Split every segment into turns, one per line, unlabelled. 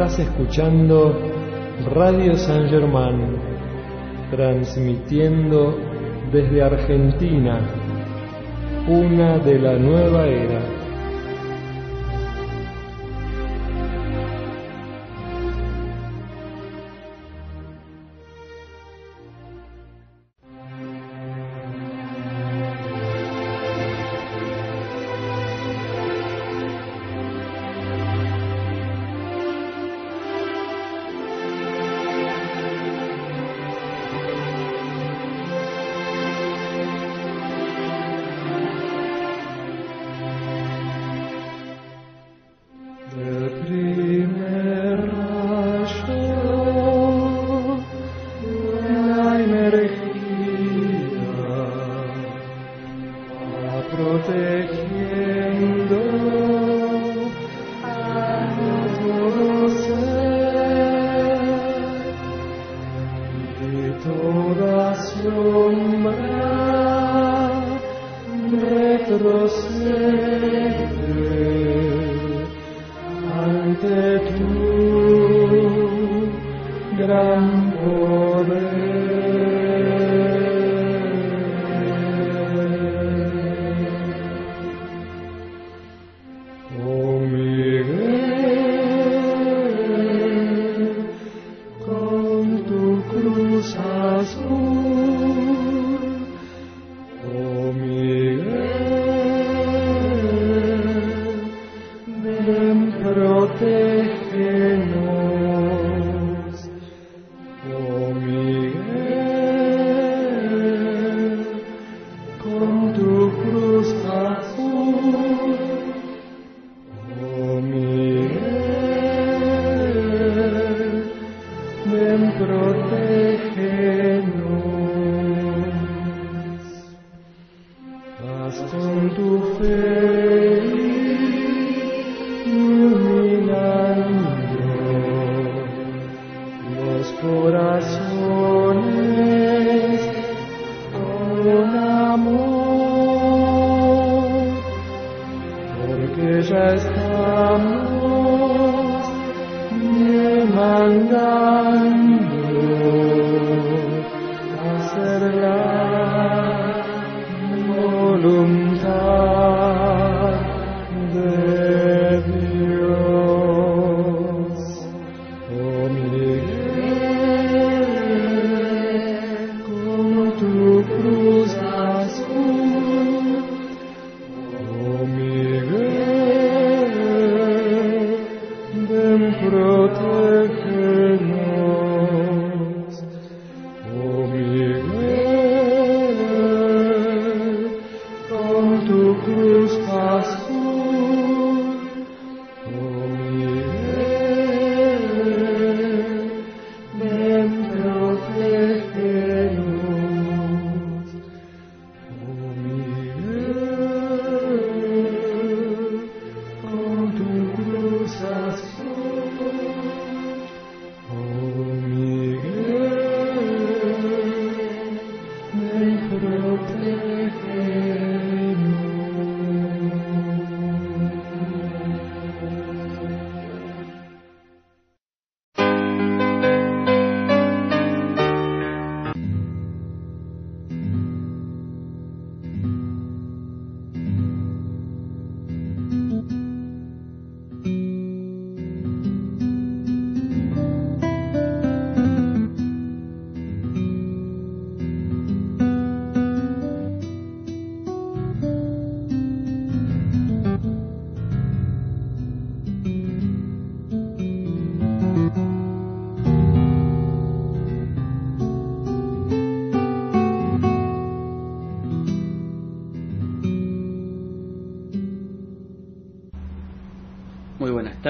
Estás escuchando Radio San Germán, transmitiendo desde Argentina, una de la nueva era.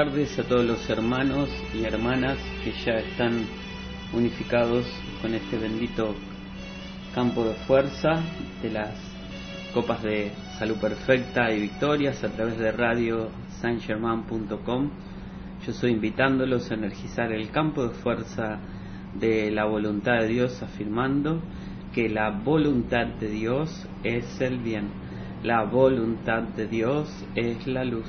Tardes a todos los hermanos y hermanas que ya están unificados con este bendito campo de fuerza de las copas de salud perfecta y victorias a través de radio sangerman.com. Yo estoy invitándolos a energizar el campo de fuerza de la voluntad de Dios afirmando que la voluntad de Dios es el bien, la voluntad de Dios es la luz,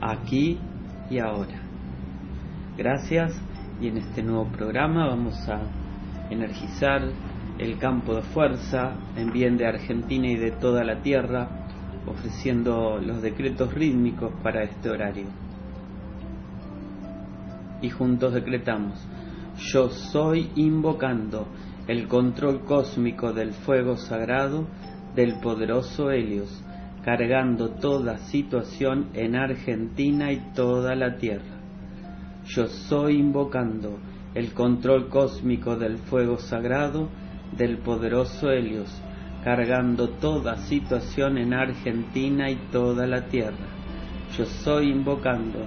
aquí y ahora. Gracias y en este nuevo programa vamos a energizar el campo de fuerza en bien de Argentina y de toda la Tierra, ofreciendo los decretos rítmicos para este horario. Y juntos decretamos, yo soy invocando el control cósmico del fuego sagrado del poderoso Helios, cargando toda situación en Argentina y toda la Tierra. Yo soy invocando el control cósmico del fuego sagrado del poderoso Helios, cargando toda situación en Argentina y toda la tierra. Yo soy invocando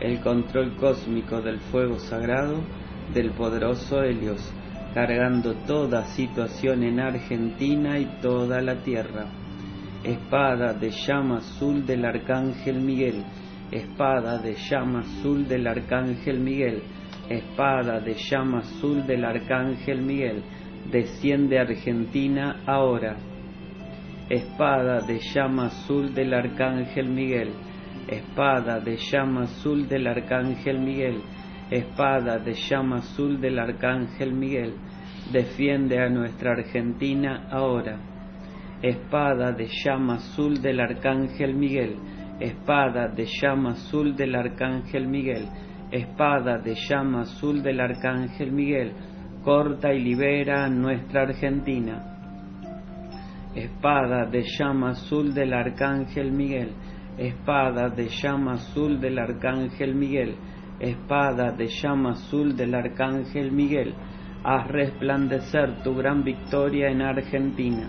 el control cósmico del fuego sagrado del poderoso Helios, cargando toda situación en Argentina y toda la tierra. Espada de llama azul del arcángel Miguel, espada de llama azul del arcángel Miguel, espada de llama azul del arcángel Miguel, desciende Argentina ahora. Espada de llama azul del arcángel Miguel, espada de llama azul del arcángel Miguel, espada de llama azul del arcángel Miguel, defiende a nuestra Argentina ahora. Espada de llama azul del arcángel Miguel, espada de llama azul del arcángel Miguel, espada de llama azul del arcángel Miguel, corta y libera a nuestra Argentina. Espada de llama azul del arcángel Miguel, espada de llama azul del arcángel Miguel, espada de llama azul del arcángel Miguel, haz resplandecer tu gran victoria en Argentina.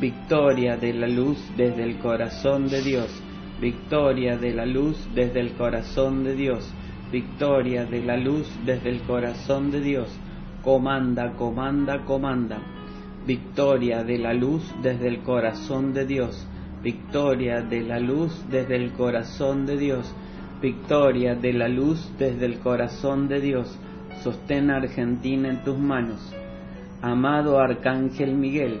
Victoria de la luz desde el corazón de Dios. Victoria de la luz desde el corazón de Dios victoria de la luz desde el corazón de Dios. Comanda, comanda, comanda. Victoria de la luz desde el corazón de Dios. Victoria de la luz desde el corazón de Dios. Victoria de la luz desde el corazón de Dios. Sostén a Argentina en tus manos. Amado Arcángel Miguel,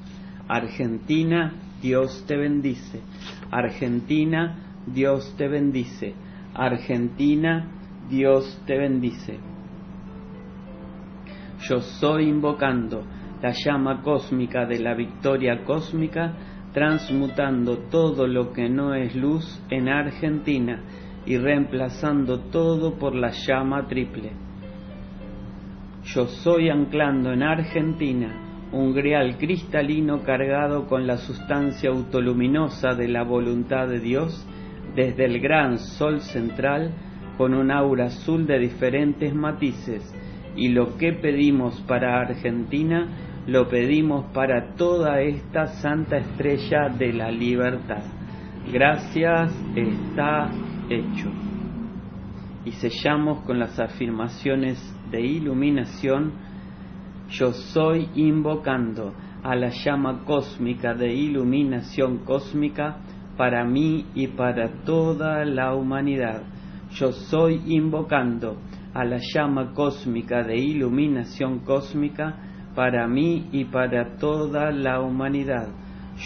Argentina, Dios te bendice. Argentina, Dios te bendice. Argentina, Dios te bendice. Yo soy invocando la llama cósmica de la victoria cósmica, transmutando todo lo que no es luz en Argentina y reemplazando todo por la llama triple. Yo soy anclando en Argentina un grial cristalino cargado con la sustancia autoluminosa de la voluntad de Dios desde el gran sol central con un aura azul de diferentes matices y lo que pedimos para Argentina lo pedimos para toda esta santa estrella de la libertad. Gracias está hecho. Y sellamos con las afirmaciones de iluminación, yo soy invocando a la llama cósmica de iluminación cósmica para mí y para toda la humanidad. Yo soy invocando a la llama cósmica de iluminación cósmica para mí y para toda la humanidad.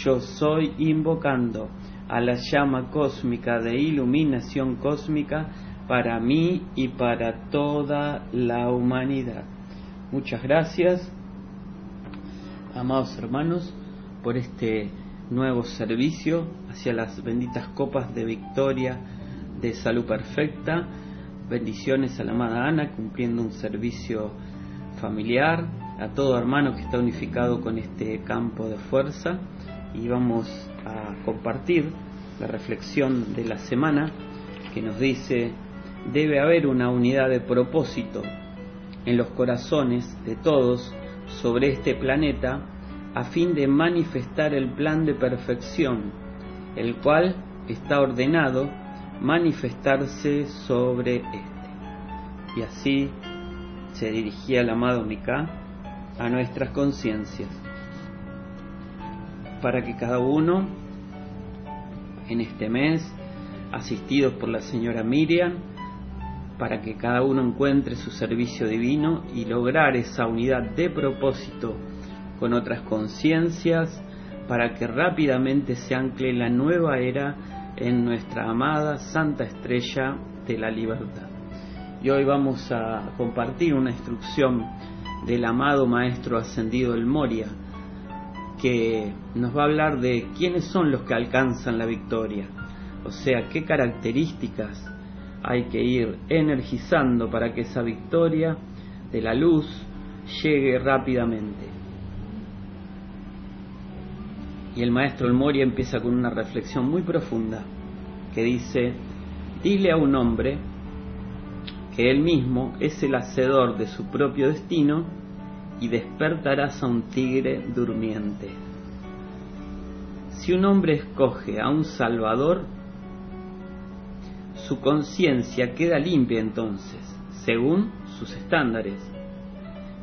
Yo soy invocando a la llama cósmica de iluminación cósmica para mí y para toda la humanidad. Muchas gracias, amados hermanos, por este nuevo servicio hacia las benditas copas de victoria de salud perfecta. Bendiciones a la amada Ana cumpliendo un servicio familiar, a todo hermano que está unificado con este campo de fuerza y vamos a compartir la reflexión de la semana que nos dice debe haber una unidad de propósito en los corazones de todos sobre este planeta a fin de manifestar el plan de perfección, el cual está ordenado manifestarse sobre este. Y así se dirigía el amado a nuestras conciencias, para que cada uno en este mes, asistidos por la señora Miriam, para que cada uno encuentre su servicio divino y lograr esa unidad de propósito con otras conciencias, para que rápidamente se ancle la nueva era en nuestra amada Santa Estrella de la Libertad. Y hoy vamos a compartir una instrucción del amado Maestro Ascendido del Moria, que nos va a hablar de quiénes son los que alcanzan la victoria, o sea, qué características hay que ir energizando para que esa victoria de la luz llegue rápidamente. Y el maestro El Moria empieza con una reflexión muy profunda que dice, dile a un hombre que él mismo es el hacedor de su propio destino y despertarás a un tigre durmiente. Si un hombre escoge a un Salvador, su conciencia queda limpia entonces, según sus estándares,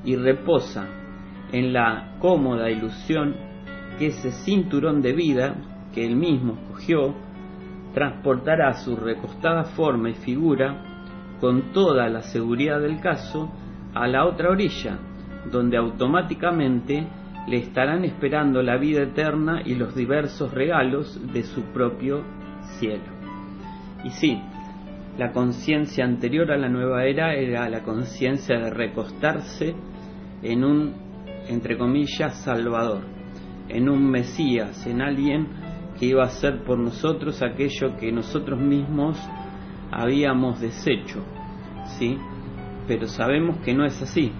y reposa en la cómoda ilusión que ese cinturón de vida que él mismo escogió transportará su recostada forma y figura con toda la seguridad del caso a la otra orilla, donde automáticamente le estarán esperando la vida eterna y los diversos regalos de su propio cielo. Y sí, la conciencia anterior a la nueva era era la conciencia de recostarse en un, entre comillas, salvador, en un Mesías, en alguien que iba a hacer por nosotros aquello que nosotros mismos habíamos deshecho, ¿sí? Pero sabemos que no es así,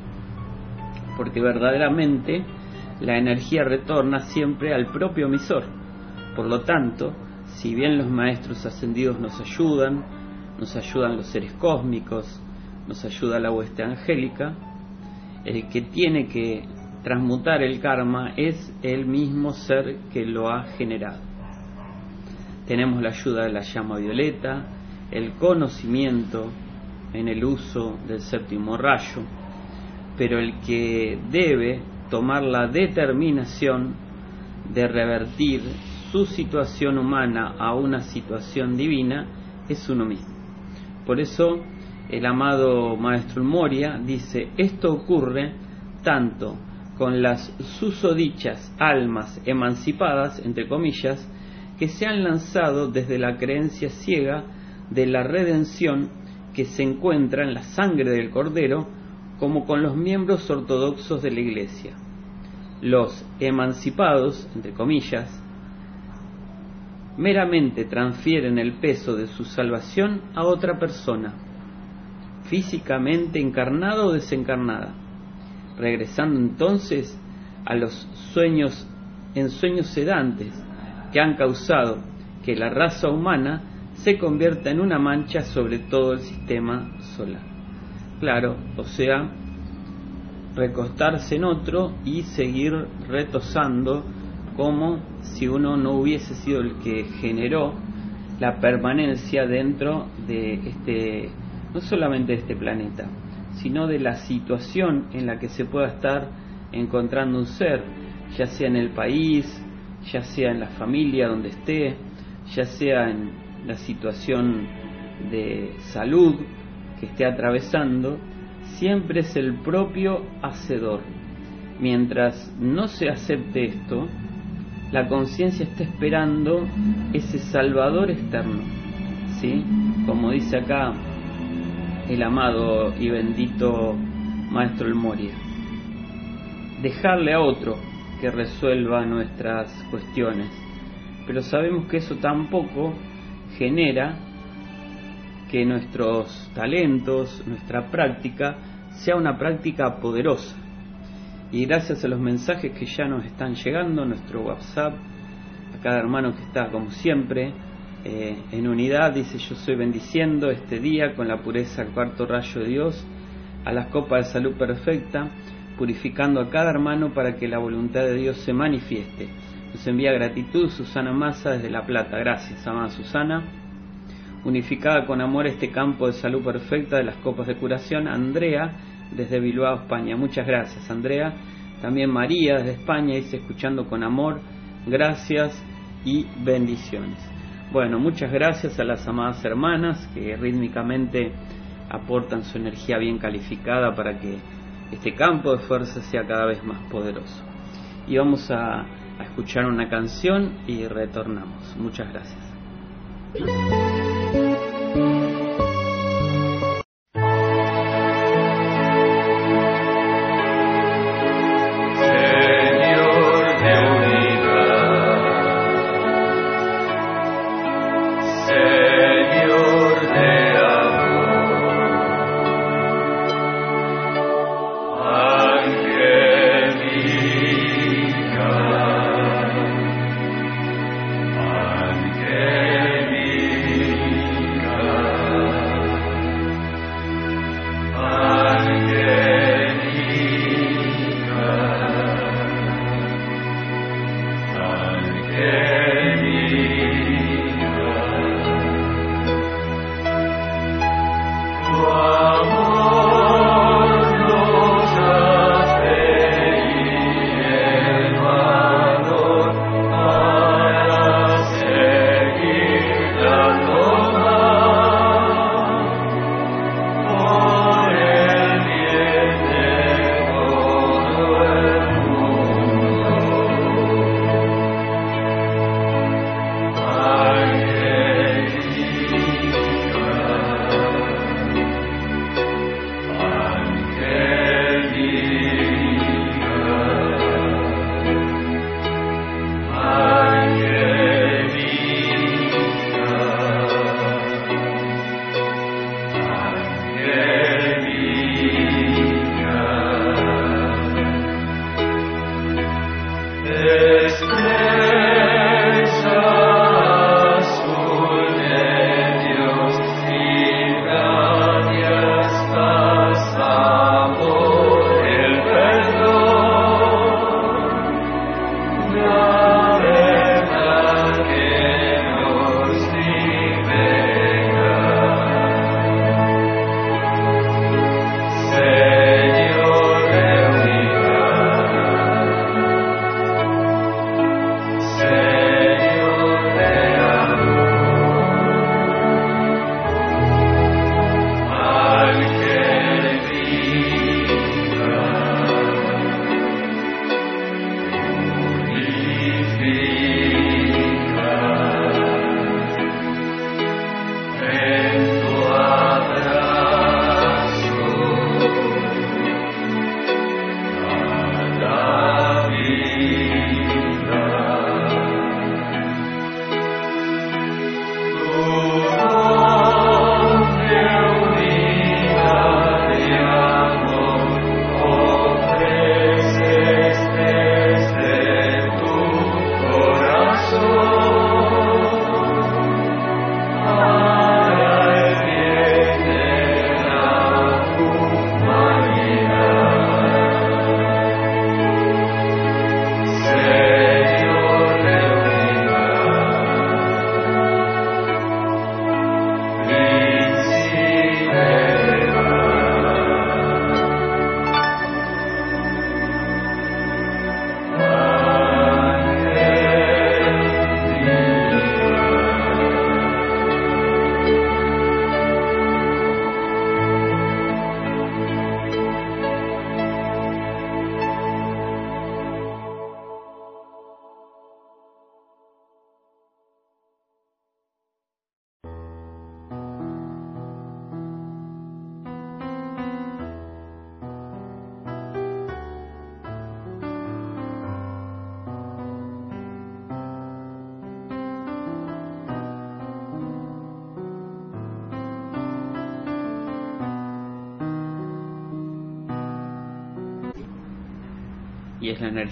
porque verdaderamente la energía retorna siempre al propio emisor. Por lo tanto, si bien los maestros ascendidos nos ayudan, nos ayudan los seres cósmicos, nos ayuda la hueste angélica, el que tiene que transmutar el karma es el mismo ser que lo ha generado. Tenemos la ayuda de la llama violeta, el conocimiento en el uso del séptimo rayo, pero el que debe tomar la determinación de revertir su situación humana a una situación divina es uno mismo. Por eso el amado Maestro Moria dice, esto ocurre tanto con las susodichas almas emancipadas, entre comillas, que se han lanzado desde la creencia ciega de la redención que se encuentra en la sangre del Cordero como con los miembros ortodoxos de la Iglesia. Los emancipados, entre comillas, meramente transfieren el peso de su salvación a otra persona, físicamente encarnada o desencarnada, regresando entonces a los sueños en sueños sedantes que han causado que la raza humana se convierta en una mancha sobre todo el sistema solar. Claro, o sea, recostarse en otro y seguir retosando como si uno no hubiese sido el que generó la permanencia dentro de este, no solamente de este planeta, sino de la situación en la que se pueda estar encontrando un ser, ya sea en el país, ya sea en la familia donde esté, ya sea en la situación de salud que esté atravesando, siempre es el propio hacedor. Mientras no se acepte esto, la conciencia está esperando ese salvador externo, ¿sí? Como dice acá el amado y bendito Maestro El Moria. Dejarle a otro que resuelva nuestras cuestiones. Pero sabemos que eso tampoco genera que nuestros talentos, nuestra práctica, sea una práctica poderosa. Y gracias a los mensajes que ya nos están llegando, nuestro WhatsApp, a cada hermano que está como siempre eh, en unidad, dice yo soy bendiciendo este día con la pureza cuarto rayo de Dios, a las copas de salud perfecta, purificando a cada hermano para que la voluntad de Dios se manifieste. Nos envía gratitud Susana Massa desde La Plata. Gracias, amada Susana. Unificada con amor este campo de salud perfecta de las copas de curación, Andrea desde Bilbao, España. Muchas gracias, Andrea. También María desde España dice escuchando con amor. Gracias y bendiciones. Bueno, muchas gracias a las amadas hermanas que rítmicamente aportan su energía bien calificada para que este campo de fuerza sea cada vez más poderoso. Y vamos a, a escuchar una canción y retornamos. Muchas gracias.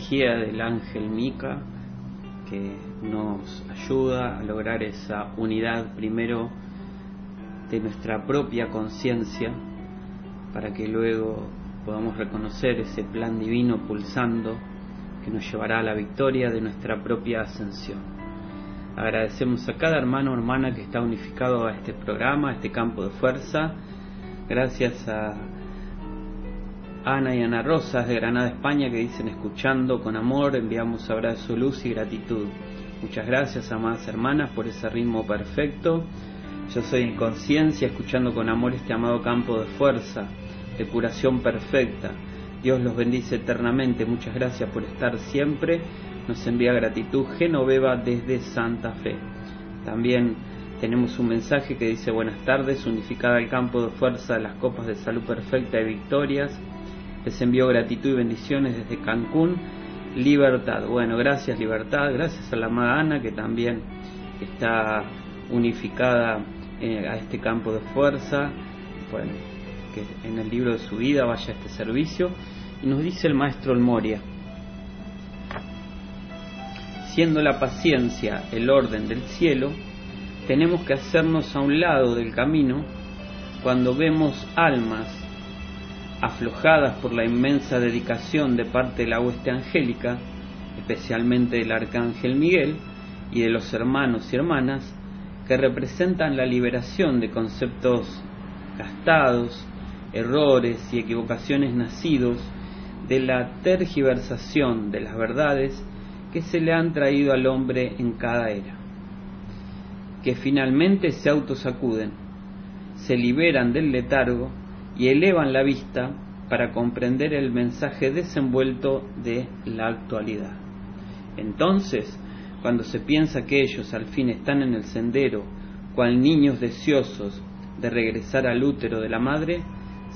Energía del ángel Mika que nos ayuda a lograr esa unidad primero de nuestra propia conciencia para que luego podamos reconocer ese plan divino pulsando que nos llevará a la victoria de nuestra propia ascensión. Agradecemos a cada hermano o hermana que está unificado a este programa, a este campo de fuerza. Gracias a Ana y Ana Rosas de Granada, España, que dicen escuchando con amor, enviamos abrazo, luz y gratitud. Muchas gracias, amadas hermanas, por ese ritmo perfecto. Yo soy en conciencia, escuchando con amor este amado campo de fuerza, de curación perfecta. Dios los bendice eternamente. Muchas gracias por estar siempre. Nos envía gratitud Genoveva desde Santa Fe. También tenemos un mensaje que dice buenas tardes, unificada el campo de fuerza de las copas de salud perfecta y victorias. Les envío gratitud y bendiciones desde Cancún. Libertad. Bueno, gracias Libertad. Gracias a la amada Ana que también está unificada eh, a este campo de fuerza, bueno, que en el libro de su vida vaya a este servicio, y nos dice el maestro Moria, siendo la paciencia el orden del cielo, tenemos que hacernos a un lado del camino cuando vemos almas aflojadas por la inmensa dedicación de parte de la hueste angélica, especialmente del arcángel Miguel y de los hermanos y hermanas, que representan la liberación de conceptos gastados, errores y equivocaciones nacidos de la tergiversación de las verdades que se le han traído al hombre en cada era, que finalmente se autosacuden, se liberan del letargo y elevan la vista para comprender el mensaje desenvuelto de la actualidad. Entonces, cuando se piensa que ellos al fin están en el sendero, cual niños deseosos de regresar al útero de la madre,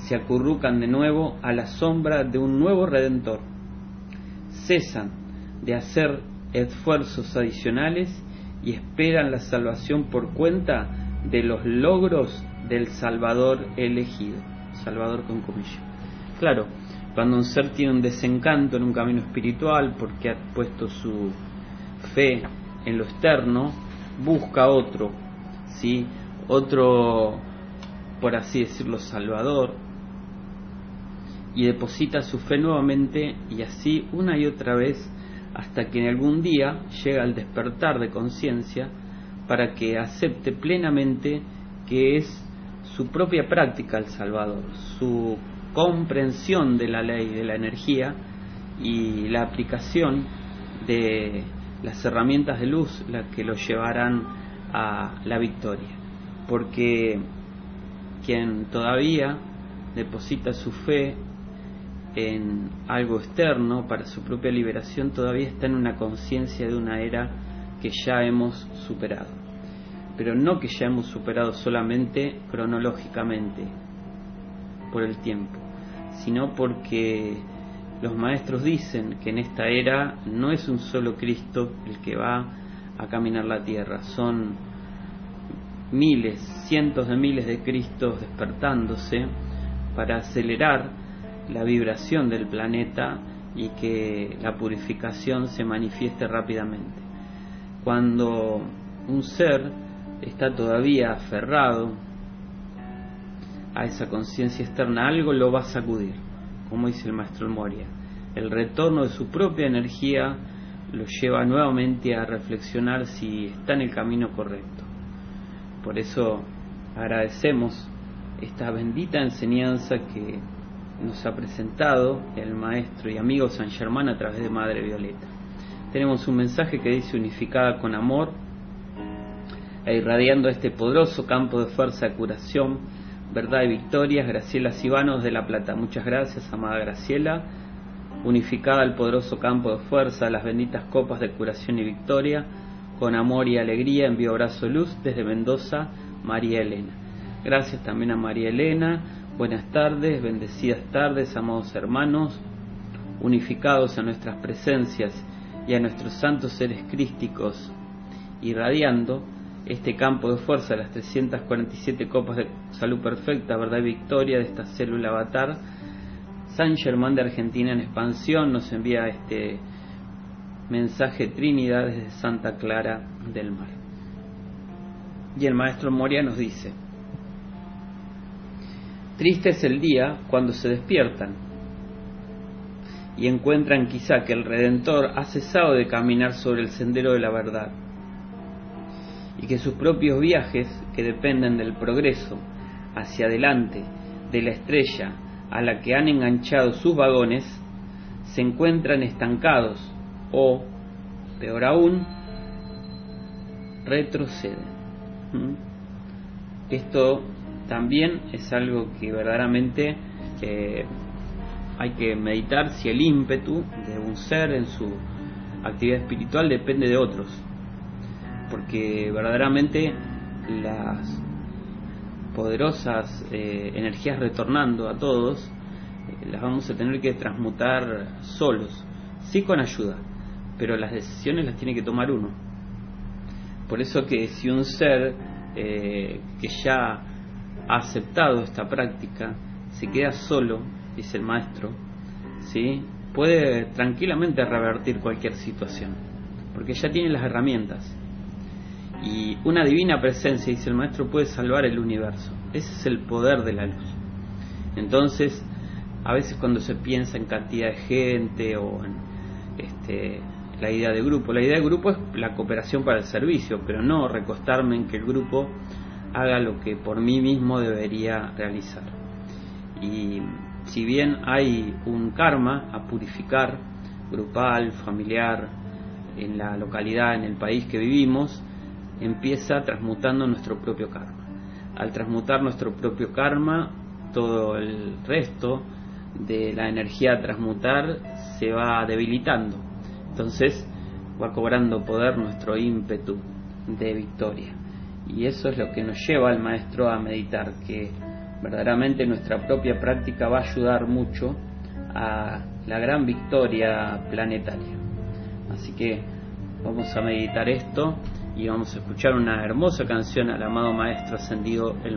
se acurrucan de nuevo a la sombra de un nuevo redentor. Cesan de hacer esfuerzos adicionales y esperan la salvación por cuenta de los logros del Salvador elegido. Salvador con comillas. Claro, cuando un ser tiene un desencanto en un camino espiritual porque ha puesto su fe en lo externo, busca otro, ¿sí? otro, por así decirlo, salvador, y deposita su fe nuevamente y así una y otra vez hasta que en algún día llega al despertar de conciencia para que acepte plenamente que es su propia práctica el Salvador, su comprensión de la ley de la energía y la aplicación de las herramientas de luz las que lo llevarán a la victoria. Porque quien todavía deposita su fe en algo externo para su propia liberación todavía está en una conciencia de una era que ya hemos superado. Pero no que ya hemos superado solamente cronológicamente por el tiempo, sino porque los maestros dicen que en esta era no es un solo Cristo el que va a caminar la tierra, son miles, cientos de miles de Cristos despertándose para acelerar la vibración del planeta y que la purificación se manifieste rápidamente. Cuando un ser está todavía aferrado a esa conciencia externa, algo lo va a sacudir como dice el maestro Moria. El retorno de su propia energía lo lleva nuevamente a reflexionar si está en el camino correcto. Por eso agradecemos esta bendita enseñanza que nos ha presentado el maestro y amigo San Germán a través de Madre Violeta. Tenemos un mensaje que dice unificada con amor e irradiando este poderoso campo de fuerza curación Verdad y Victorias, Graciela Cibanos de La Plata. Muchas gracias, amada Graciela. Unificada al poderoso campo de fuerza, las benditas copas de curación y victoria, con amor y alegría envío abrazo luz desde Mendoza, María Elena. Gracias también a María Elena. Buenas tardes, bendecidas tardes, amados hermanos, unificados a nuestras presencias y a nuestros santos seres crísticos, irradiando este campo de fuerza, las 347 copas de salud perfecta, verdad y victoria de esta célula avatar, San Germán de Argentina en expansión nos envía este mensaje Trinidad desde Santa Clara del Mar. Y el maestro Moria nos dice, triste es el día cuando se despiertan y encuentran quizá que el Redentor ha cesado de caminar sobre el sendero de la verdad y que sus propios viajes, que dependen del progreso hacia adelante de la estrella a la que han enganchado sus vagones, se encuentran estancados o, peor aún, retroceden. ¿Mm? Esto también es algo que verdaderamente eh, hay que meditar si el ímpetu de un ser en su actividad espiritual depende de otros. Porque verdaderamente las poderosas eh, energías retornando a todos eh, las vamos a tener que transmutar solos, sí con ayuda, pero las decisiones las tiene que tomar uno. Por eso que si un ser eh, que ya ha aceptado esta práctica se queda solo, dice el maestro, ¿sí? puede tranquilamente revertir cualquier situación, porque ya tiene las herramientas. Y una divina presencia, dice el maestro, puede salvar el universo. Ese es el poder de la luz. Entonces, a veces cuando se piensa en cantidad de gente o en este, la idea de grupo, la idea de grupo es la cooperación para el servicio, pero no recostarme en que el grupo haga lo que por mí mismo debería realizar. Y si bien hay un karma a purificar, grupal, familiar, en la localidad, en el país que vivimos, empieza transmutando nuestro propio karma. Al transmutar nuestro propio karma, todo el resto de la energía a transmutar se va debilitando. Entonces va cobrando poder nuestro ímpetu de victoria. Y eso es lo que nos lleva al maestro a meditar, que verdaderamente nuestra propia práctica va a ayudar mucho a la gran victoria planetaria. Así que vamos a meditar esto y vamos a escuchar una hermosa canción al amado Maestro Ascendido El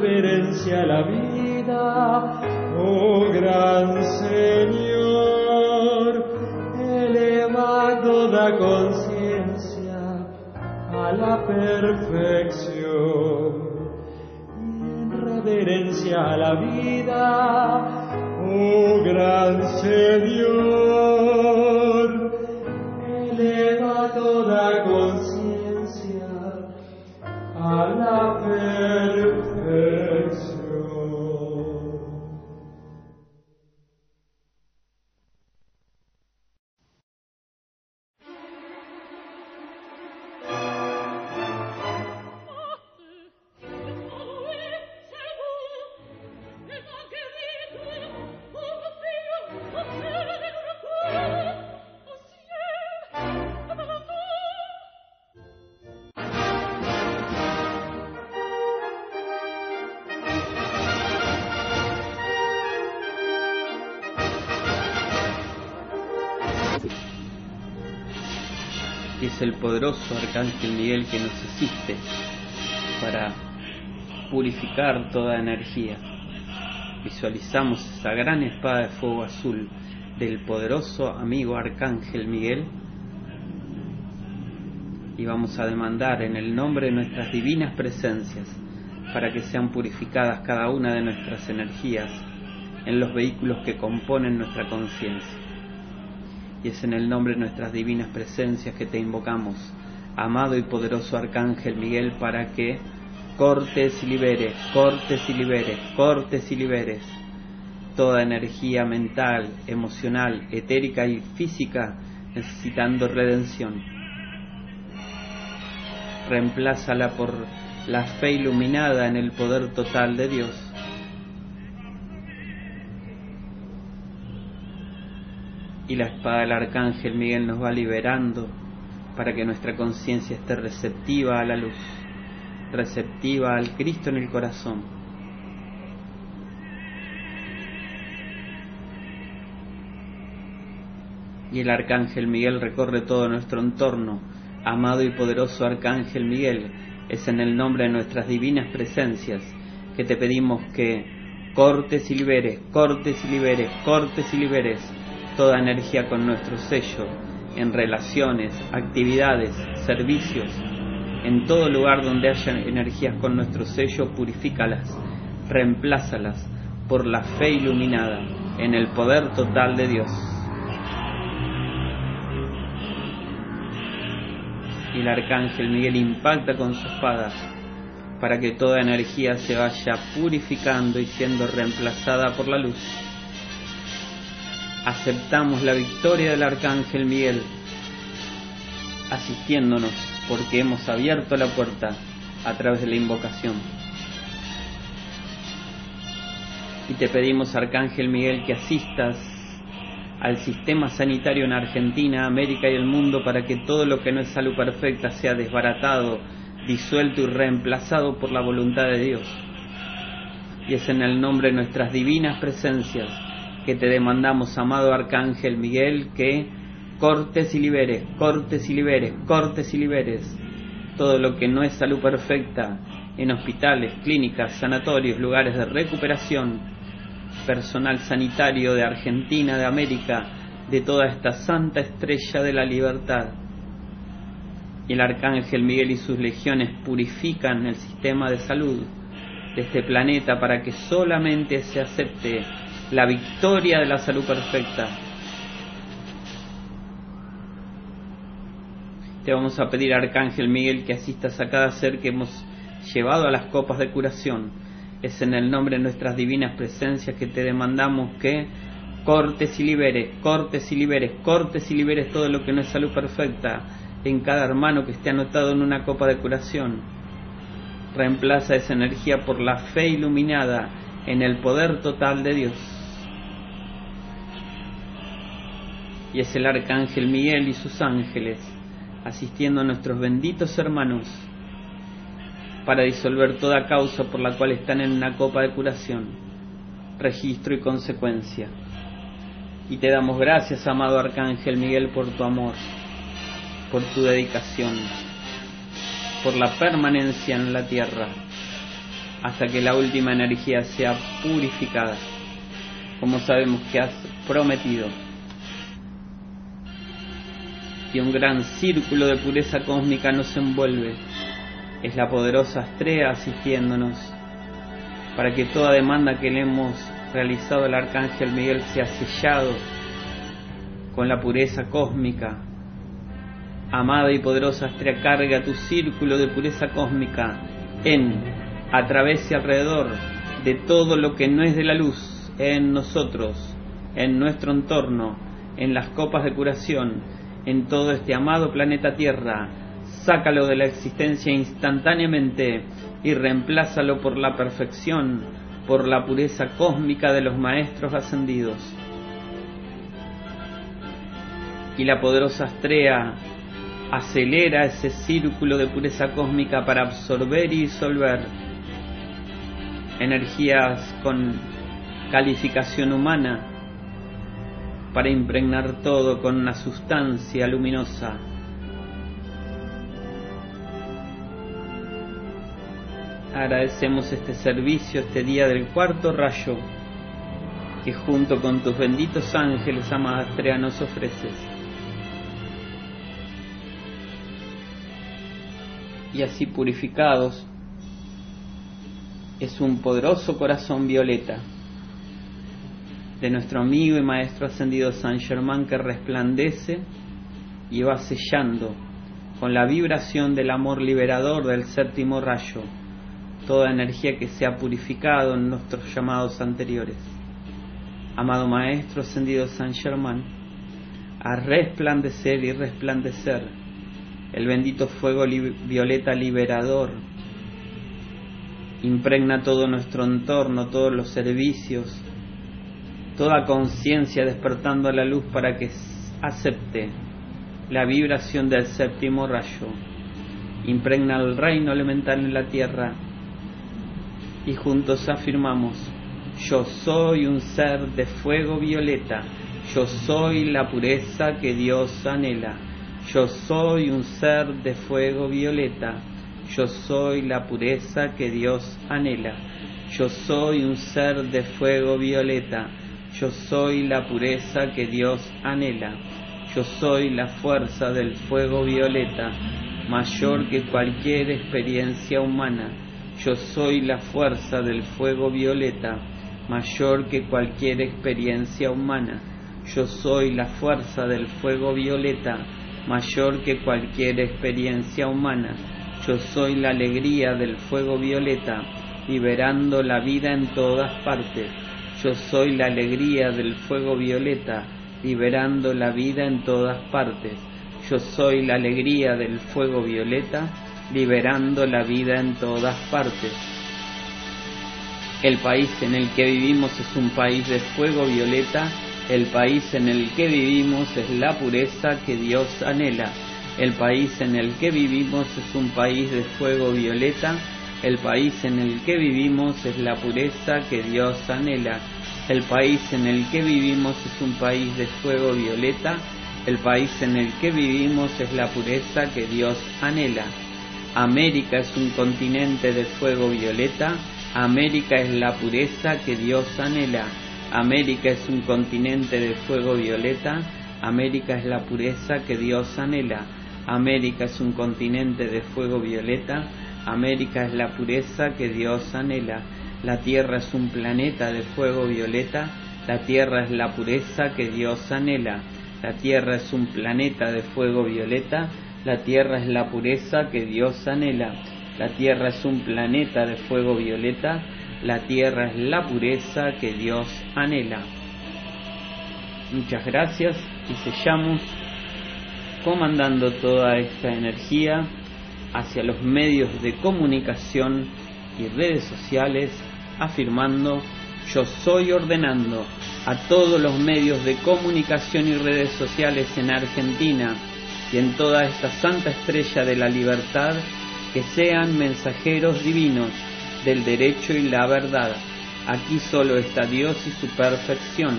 reverencia a
la vida, oh gran Señor, eleva toda conciencia a la perfección. En reverencia a la vida, oh gran Señor, eleva toda conciencia a la perfección.
Poderoso Arcángel Miguel que nos asiste para purificar toda energía. Visualizamos esa gran espada de fuego azul del poderoso amigo Arcángel Miguel y vamos a demandar en el nombre de nuestras divinas presencias para que sean purificadas cada una de nuestras energías en los vehículos que componen nuestra conciencia. Y es en el nombre de nuestras divinas presencias que te invocamos, amado y poderoso Arcángel Miguel, para que cortes y liberes, cortes y liberes, cortes y liberes toda energía mental, emocional, etérica y física necesitando redención. Reemplázala por la fe iluminada en el poder total de Dios. Y la espada del arcángel Miguel nos va liberando para que nuestra conciencia esté receptiva a la luz, receptiva al Cristo en el corazón. Y el arcángel Miguel recorre todo nuestro entorno. Amado y poderoso arcángel Miguel, es en el nombre de nuestras divinas presencias que te pedimos que cortes y liberes, cortes y liberes, cortes y liberes toda energía con nuestro sello en relaciones, actividades, servicios, en todo lugar donde haya energías con nuestro sello, purifícalas, reemplázalas por la fe iluminada en el poder total de Dios. y el arcángel Miguel impacta con su espada para que toda energía se vaya purificando y siendo reemplazada por la luz. Aceptamos la victoria del arcángel Miguel asistiéndonos porque hemos abierto la puerta a través de la invocación. Y te pedimos, Arcángel Miguel, que asistas al sistema sanitario en Argentina, América y el mundo para que todo lo que no es salud perfecta sea desbaratado, disuelto y reemplazado por la voluntad de Dios. Y es en el nombre de nuestras divinas presencias que te demandamos, amado Arcángel Miguel, que cortes y liberes, cortes y liberes, cortes y liberes todo lo que no es salud perfecta en hospitales, clínicas, sanatorios, lugares de recuperación, personal sanitario de Argentina, de América, de toda esta santa estrella de la libertad. Y el arcángel Miguel y sus legiones purifican el sistema de salud de este planeta para que solamente se acepte la victoria de la salud perfecta. Te vamos a pedir, Arcángel Miguel, que asistas a cada ser que hemos llevado a las copas de curación es en el nombre de nuestras divinas presencias que te demandamos que cortes y liberes, cortes y liberes, cortes y liberes todo lo que no es salud perfecta en cada hermano que esté anotado en una copa de curación. Reemplaza esa energía por la fe iluminada en el poder total de Dios. Y es el arcángel Miguel y sus ángeles asistiendo a nuestros benditos hermanos para disolver toda causa por la cual están en una copa de curación, registro y consecuencia. Y te damos gracias, amado Arcángel Miguel, por tu amor, por tu dedicación, por la permanencia en la tierra, hasta que la última energía sea purificada, como sabemos que has prometido. Y un gran círculo de pureza cósmica nos envuelve es la poderosa estrella asistiéndonos para que toda demanda que le hemos realizado al Arcángel Miguel sea sellado con la pureza cósmica. Amada y poderosa estrella, carga tu círculo de pureza cósmica en, a través y alrededor de todo lo que no es de la luz, en nosotros, en nuestro entorno, en las copas de curación, en todo este amado planeta Tierra, sácalo de la existencia instantáneamente y reemplázalo por la perfección, por la pureza cósmica de los maestros ascendidos. Y la poderosa estrella acelera ese círculo de pureza cósmica para absorber y disolver energías con calificación humana, para impregnar todo con una sustancia luminosa Agradecemos este servicio, este día del cuarto rayo, que junto con tus benditos ángeles, amada nos ofreces. Y así purificados, es un poderoso corazón violeta de nuestro amigo y maestro ascendido San Germán que resplandece y va sellando con la vibración del amor liberador del séptimo rayo toda energía que se ha purificado en nuestros llamados anteriores. Amado Maestro ascendido San Germán, a resplandecer y resplandecer el bendito fuego violeta liberador impregna todo nuestro entorno, todos los servicios, toda conciencia despertando a la luz para que acepte la vibración del séptimo rayo. Impregna el reino elemental en la tierra y juntos afirmamos, yo soy un ser de fuego violeta, yo soy la pureza que Dios anhela, yo soy un ser de fuego violeta, yo soy la pureza que Dios anhela, yo soy un ser de fuego violeta, yo soy la pureza que Dios anhela, yo soy la fuerza del fuego violeta, mayor que cualquier experiencia humana, yo soy la fuerza del fuego violeta, mayor que cualquier experiencia humana. Yo soy la fuerza del fuego violeta, mayor que cualquier experiencia humana. Yo soy la alegría del fuego violeta, liberando la vida en todas partes. Yo soy la alegría del fuego violeta, liberando la vida en todas partes. Yo soy la alegría del fuego violeta, liberando la vida en todas partes. El país en el que vivimos es un país de fuego violeta, el país en el que vivimos es la pureza que Dios anhela. El país en el que vivimos es un país de fuego violeta, el país en el que vivimos es la pureza que Dios anhela. El país en el que vivimos es un país de fuego violeta, el país en el que vivimos es la pureza que Dios anhela. América es un continente de fuego violeta, América es la pureza que Dios anhela, América es un continente de fuego violeta, América es la pureza que Dios anhela, América es un continente de fuego violeta, América es la pureza que Dios anhela, la Tierra es un planeta de fuego violeta, la Tierra es la pureza que Dios anhela, la Tierra es un planeta de fuego violeta, la tierra es la pureza que Dios anhela. La tierra es un planeta de fuego violeta. La tierra es la pureza que Dios anhela. Muchas gracias y sellamos comandando toda esta energía hacia los medios de comunicación y redes sociales, afirmando yo soy ordenando a todos los medios de comunicación y redes sociales en Argentina y en toda esta santa estrella de la libertad, que sean mensajeros divinos del derecho y la verdad. Aquí solo está Dios y su perfección.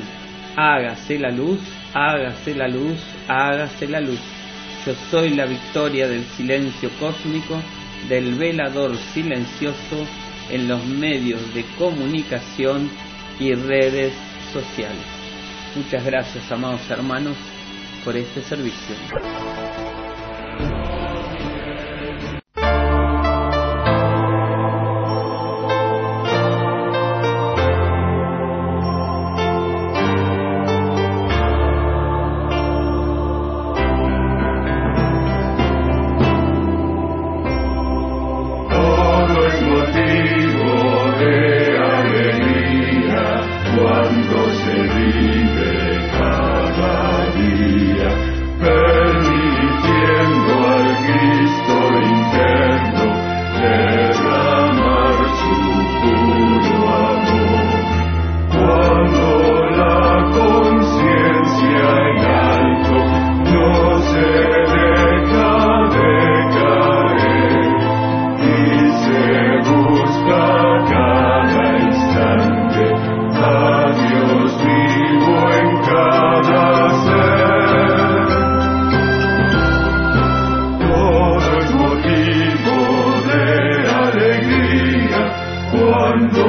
Hágase la luz, hágase la luz, hágase la luz. Yo soy la victoria del silencio cósmico, del velador silencioso en los medios de comunicación y redes sociales. Muchas gracias, amados hermanos por este servicio.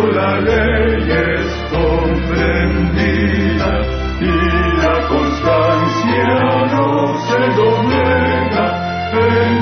La ley es hombre.
y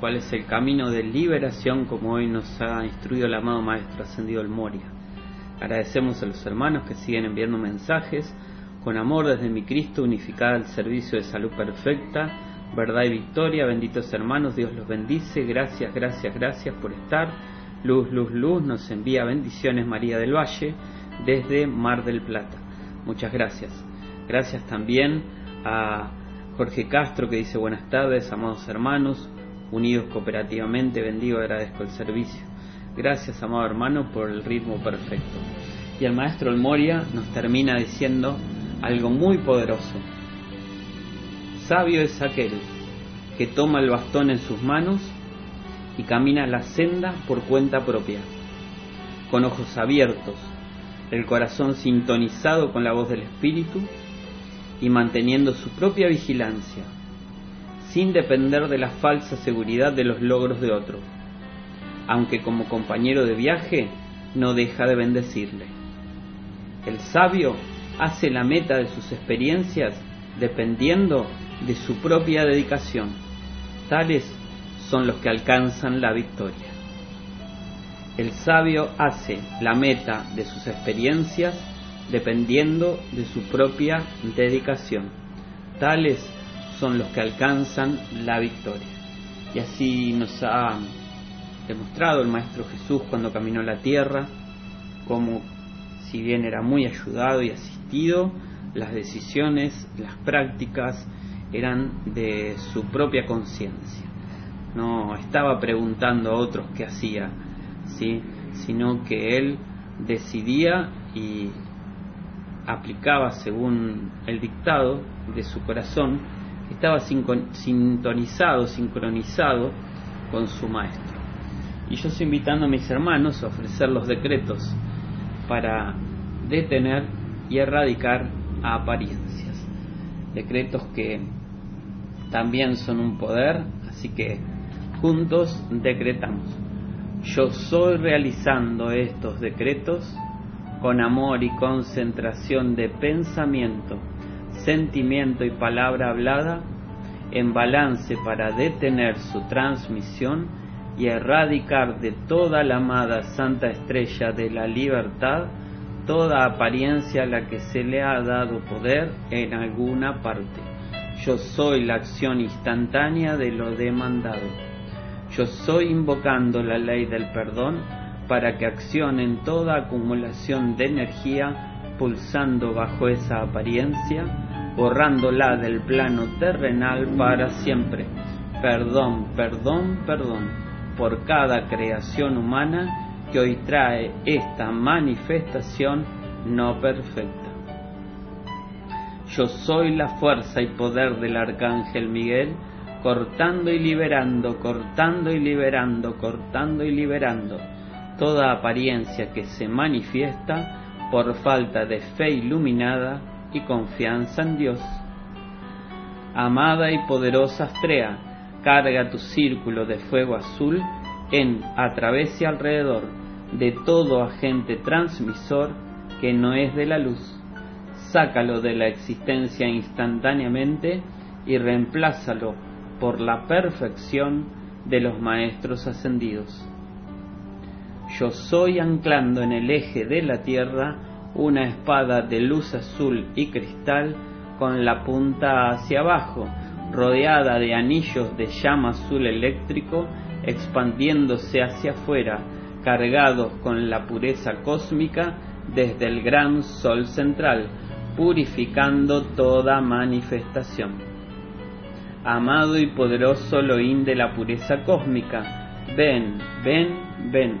cuál es el camino de liberación como hoy nos ha instruido el amado Maestro Ascendido el Moria. Agradecemos a los hermanos que siguen enviando mensajes con amor desde mi Cristo unificada al servicio de salud perfecta, verdad y victoria. Benditos hermanos, Dios los bendice. Gracias, gracias, gracias por estar. Luz, luz, luz nos envía bendiciones María del Valle desde Mar del Plata. Muchas gracias. Gracias también a Jorge Castro que dice buenas tardes, amados hermanos, unidos cooperativamente, bendigo, agradezco el servicio. Gracias, amado hermano, por el ritmo perfecto. Y el maestro El Moria nos termina diciendo algo muy poderoso. Sabio es aquel que toma el bastón en sus manos y camina la senda por cuenta propia, con ojos abiertos, el corazón sintonizado con la voz del Espíritu y manteniendo su propia vigilancia, sin depender de la falsa seguridad de los logros de otro, aunque como compañero de viaje no deja de bendecirle. El sabio hace la meta de sus experiencias dependiendo de su propia dedicación. Tales son los que alcanzan la victoria. El sabio hace la meta de sus experiencias dependiendo de su propia dedicación. Tales son los que alcanzan la victoria. Y así nos ha demostrado el Maestro Jesús cuando caminó la tierra, como si bien era muy ayudado y asistido, las decisiones, las prácticas eran de su propia conciencia. No estaba preguntando a otros qué hacía, ¿sí? sino que él decidía y aplicaba según el dictado de su corazón, estaba sintonizado, sincronizado con su maestro. Y yo estoy invitando a mis hermanos a ofrecer los decretos para detener y erradicar apariencias. Decretos que también son un poder, así que juntos decretamos. Yo soy realizando estos decretos con amor y concentración de pensamiento, sentimiento y palabra hablada, en balance para detener su transmisión y erradicar de toda la amada Santa Estrella de la Libertad toda apariencia a la que se le ha dado poder en alguna parte. Yo soy la acción instantánea de lo demandado. Yo soy invocando la ley del perdón para que accionen toda acumulación de energía pulsando bajo esa apariencia, borrándola del plano terrenal para siempre. Perdón, perdón, perdón por cada creación humana que hoy trae esta manifestación no perfecta. Yo soy la fuerza y poder del arcángel Miguel, cortando y liberando, cortando y liberando, cortando y liberando toda apariencia que se manifiesta por falta de fe iluminada y confianza en Dios. Amada y poderosa Astrea, carga tu círculo de fuego azul en, a través y alrededor de todo agente transmisor que no es de la luz. Sácalo de la existencia instantáneamente y reemplázalo por la perfección de los maestros ascendidos. Yo soy anclando en el eje de la tierra una espada de luz azul y cristal con la punta hacia abajo, rodeada de anillos de llama azul eléctrico expandiéndose hacia afuera, cargados con la pureza cósmica desde el gran sol central, purificando toda manifestación. Amado y poderoso Elohim de la pureza cósmica, ven, ven, ven,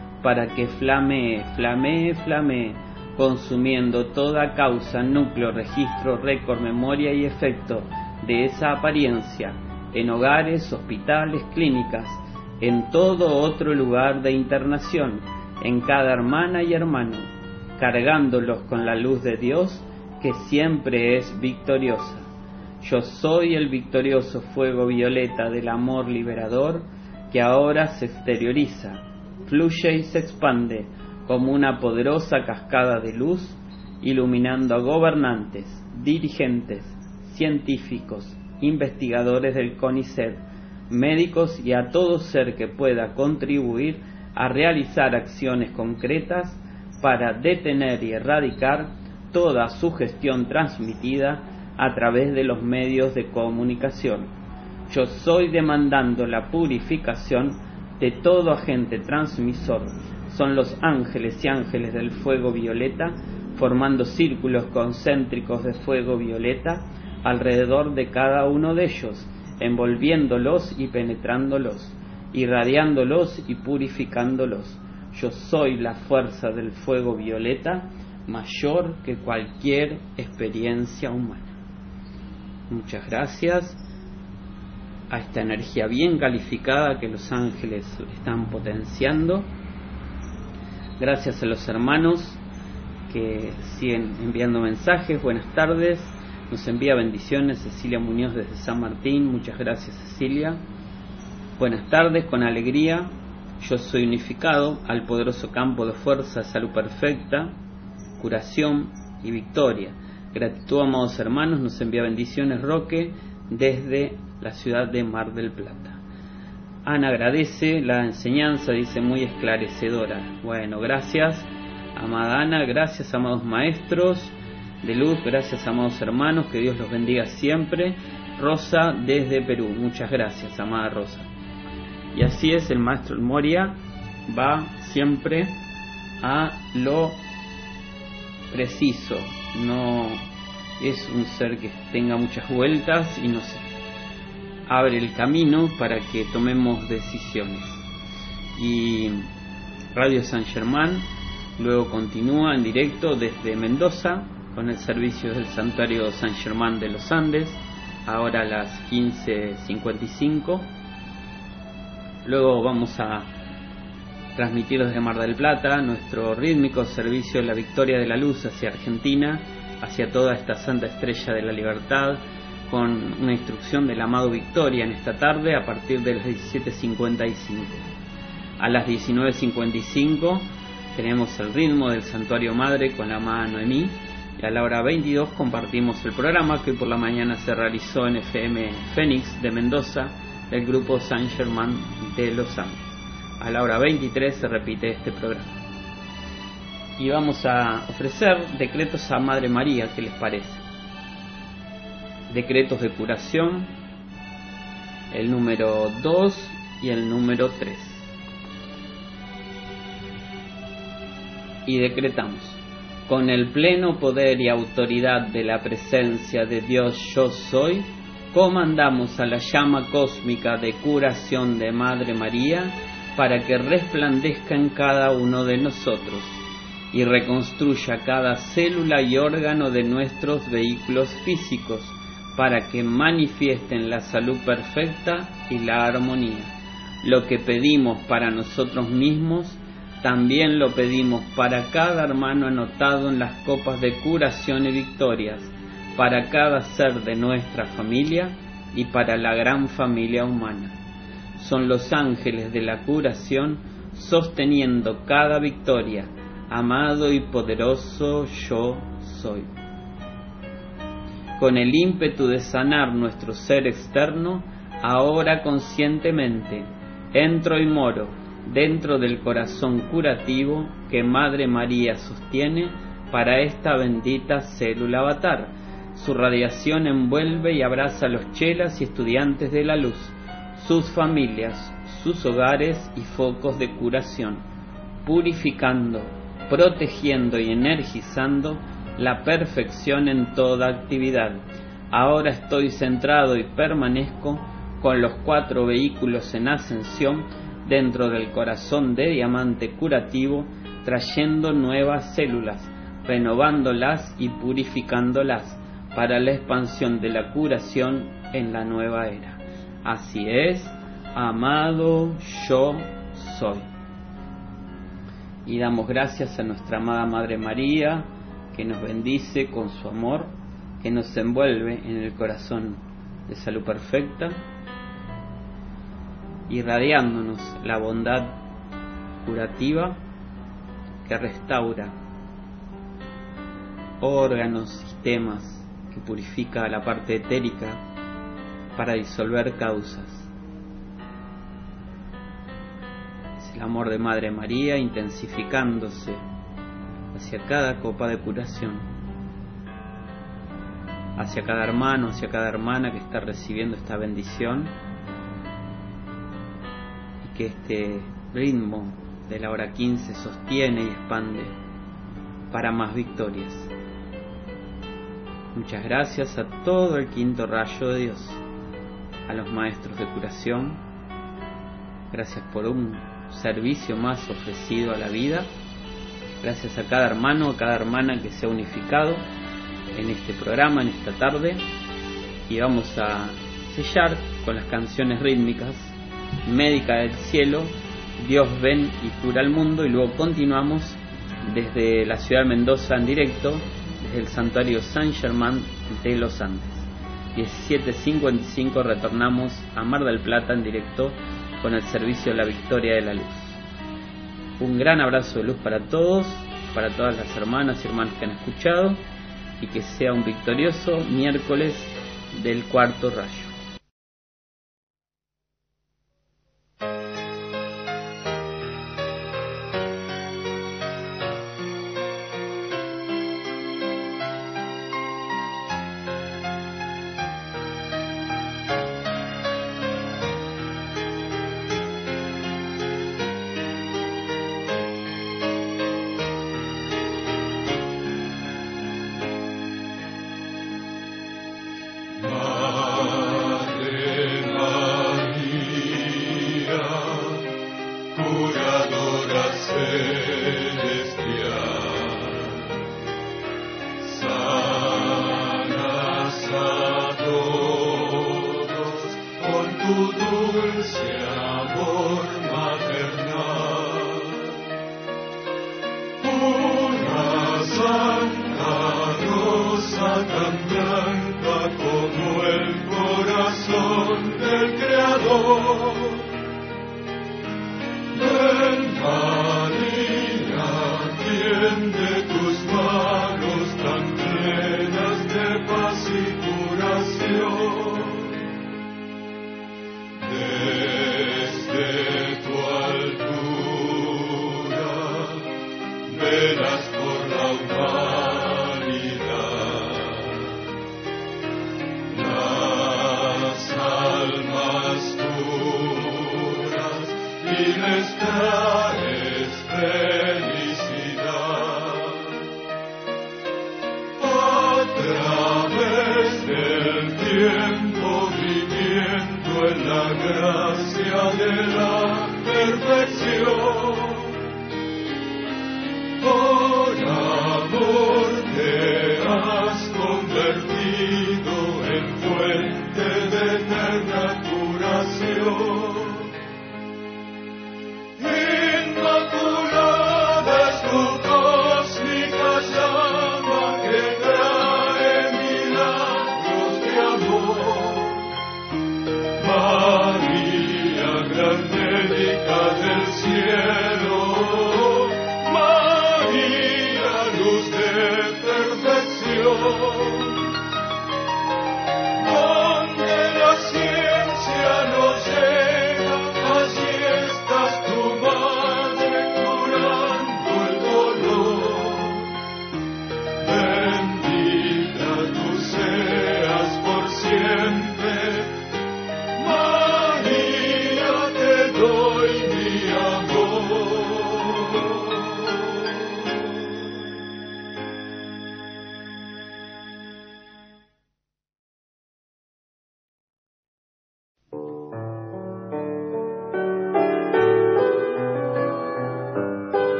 para que flamee, flamee, flamee, consumiendo toda causa, núcleo, registro, récord, memoria y efecto de esa apariencia en hogares, hospitales, clínicas, en todo otro lugar de internación, en cada hermana y hermano, cargándolos con la luz de Dios que siempre es victoriosa. Yo soy el victorioso fuego violeta del amor liberador que ahora se exterioriza, fluye y se expande como una poderosa cascada de luz, iluminando a gobernantes, dirigentes, científicos, investigadores del CONICET, médicos y a todo ser que pueda contribuir a realizar acciones concretas para detener y erradicar toda sugestión transmitida a través de los medios de comunicación. Yo soy demandando la purificación de todo agente transmisor. Son los ángeles y ángeles del fuego violeta formando círculos concéntricos de fuego violeta alrededor de cada uno de ellos, envolviéndolos y penetrándolos, irradiándolos y purificándolos. Yo soy la fuerza del fuego violeta mayor que cualquier experiencia humana. Muchas gracias a esta energía bien calificada que los ángeles están potenciando. Gracias a los hermanos que siguen enviando mensajes. Buenas tardes. Nos envía bendiciones Cecilia Muñoz desde San Martín. Muchas gracias Cecilia. Buenas tardes, con alegría. Yo soy unificado al poderoso campo de fuerza, salud perfecta, curación y victoria. Gratitud, amados hermanos, nos envía bendiciones Roque desde la ciudad de Mar del Plata. Ana agradece la enseñanza, dice muy esclarecedora. Bueno, gracias, amada Ana, gracias, amados maestros de luz. Gracias, amados hermanos, que Dios los bendiga siempre. Rosa desde Perú, muchas gracias, amada Rosa. Y así es, el maestro Moria va siempre a lo preciso, no es un ser que tenga muchas vueltas y nos abre el camino para que tomemos decisiones. Y Radio San Germán luego continúa en directo desde Mendoza con el servicio del Santuario San Germán de los Andes, ahora a las 15.55. Luego vamos a transmitir desde Mar del Plata nuestro rítmico servicio la Victoria de la Luz hacia Argentina, hacia toda esta Santa Estrella de la Libertad, con una instrucción del amado Victoria en esta tarde a partir de las 17.55. A las 19.55 tenemos el ritmo del Santuario Madre con la amada Noemí y a la hora 22 compartimos el programa que por la mañana se realizó en FM Fénix de Mendoza del grupo San Germán de Los Andes. A la hora 23 se repite este programa. y vamos a ofrecer decretos a Madre María, ¿qué les parece? Decretos de curación, el número 2 y el número 3. Y decretamos, con el pleno poder y autoridad de la presencia de Dios yo soy, comandamos a la llama cósmica de curación de Madre María para que resplandezca en cada uno de nosotros y reconstruya cada célula y órgano de nuestros vehículos físicos para que manifiesten la salud perfecta y la armonía. Lo que pedimos para nosotros mismos, también lo pedimos para cada hermano anotado en las copas de curación y victorias, para cada ser de nuestra familia y para la gran familia humana. Son los ángeles de la curación sosteniendo cada victoria amado y poderoso yo soy. Con el ímpetu de sanar nuestro ser externo, ahora conscientemente, entro y moro dentro del corazón curativo que Madre María sostiene para esta bendita célula avatar. Su radiación envuelve y abraza a los chelas y estudiantes de la luz, sus familias, sus hogares y focos de curación, purificando, protegiendo y energizando la perfección en toda actividad. Ahora estoy centrado y permanezco con los cuatro vehículos en ascensión dentro del corazón de diamante curativo, trayendo nuevas células, renovándolas y purificándolas para la expansión de la curación en la nueva era. Así es, amado yo soy y damos gracias a nuestra amada Madre María, que nos bendice con su amor, que nos envuelve en el corazón de salud perfecta, irradiándonos la bondad curativa que restaura órganos, sistemas, que purifica la parte etérica para disolver causas. El amor de Madre María intensificándose hacia cada copa de curación, hacia cada hermano, hacia cada hermana que está recibiendo esta bendición y que este ritmo de la hora 15 sostiene y expande para más victorias. Muchas gracias a todo el quinto rayo de Dios, a los maestros de curación, gracias por un servicio más ofrecido a la vida. Gracias a cada hermano, a cada hermana que se ha unificado en este programa, en esta tarde. Y vamos a sellar con las canciones rítmicas Médica del Cielo, Dios ven y cura al mundo. Y luego continuamos desde la ciudad de Mendoza en directo, desde el santuario San Germán de los Andes. 17.55 retornamos a Mar del Plata en directo con el servicio de la victoria de la luz. Un gran abrazo de luz para todos, para todas las hermanas y hermanos que han escuchado y que sea un victorioso miércoles del cuarto rayo.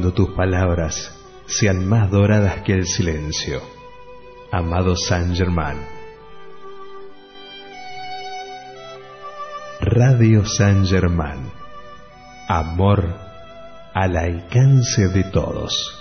Cuando tus palabras sean más doradas que el silencio. Amado Saint Germain. Radio Saint Germain. Amor al alcance de todos.